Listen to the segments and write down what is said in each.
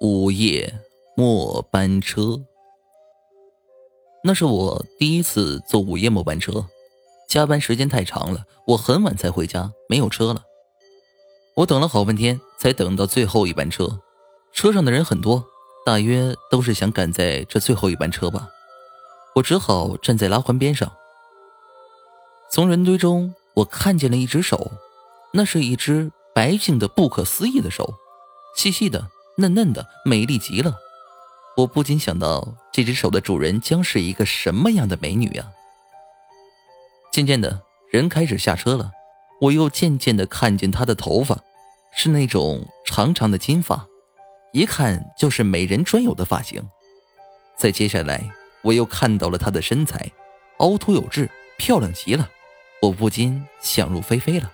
午夜末班车，那是我第一次坐午夜末班车。加班时间太长了，我很晚才回家，没有车了。我等了好半天，才等到最后一班车。车上的人很多，大约都是想赶在这最后一班车吧。我只好站在拉环边上。从人堆中，我看见了一只手，那是一只白净的、不可思议的手，细细的。嫩嫩的，美丽极了。我不禁想到，这只手的主人将是一个什么样的美女啊！渐渐的，人开始下车了。我又渐渐的看见她的头发，是那种长长的金发，一看就是美人专有的发型。再接下来，我又看到了她的身材，凹凸有致，漂亮极了。我不禁想入非非了。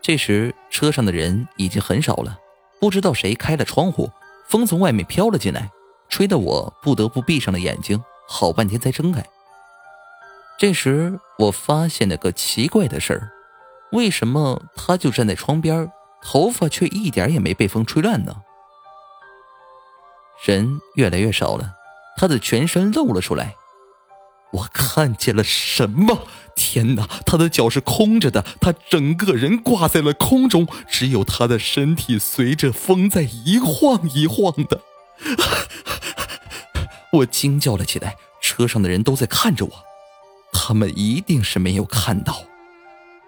这时，车上的人已经很少了。不知道谁开了窗户，风从外面飘了进来，吹得我不得不闭上了眼睛，好半天才睁开。这时我发现了个奇怪的事儿：为什么他就站在窗边，头发却一点也没被风吹乱呢？人越来越少了，他的全身露了出来。我看见了什么？天哪！他的脚是空着的，他整个人挂在了空中，只有他的身体随着风在一晃一晃的。我惊叫了起来，车上的人都在看着我，他们一定是没有看到。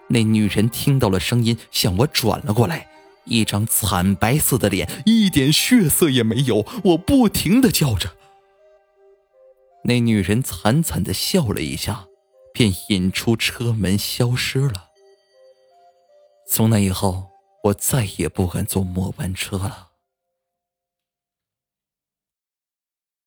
那女人听到了声音，向我转了过来，一张惨白色的脸，一点血色也没有。我不停的叫着。那女人惨惨的笑了一下，便引出车门消失了。从那以后，我再也不敢坐末班车了。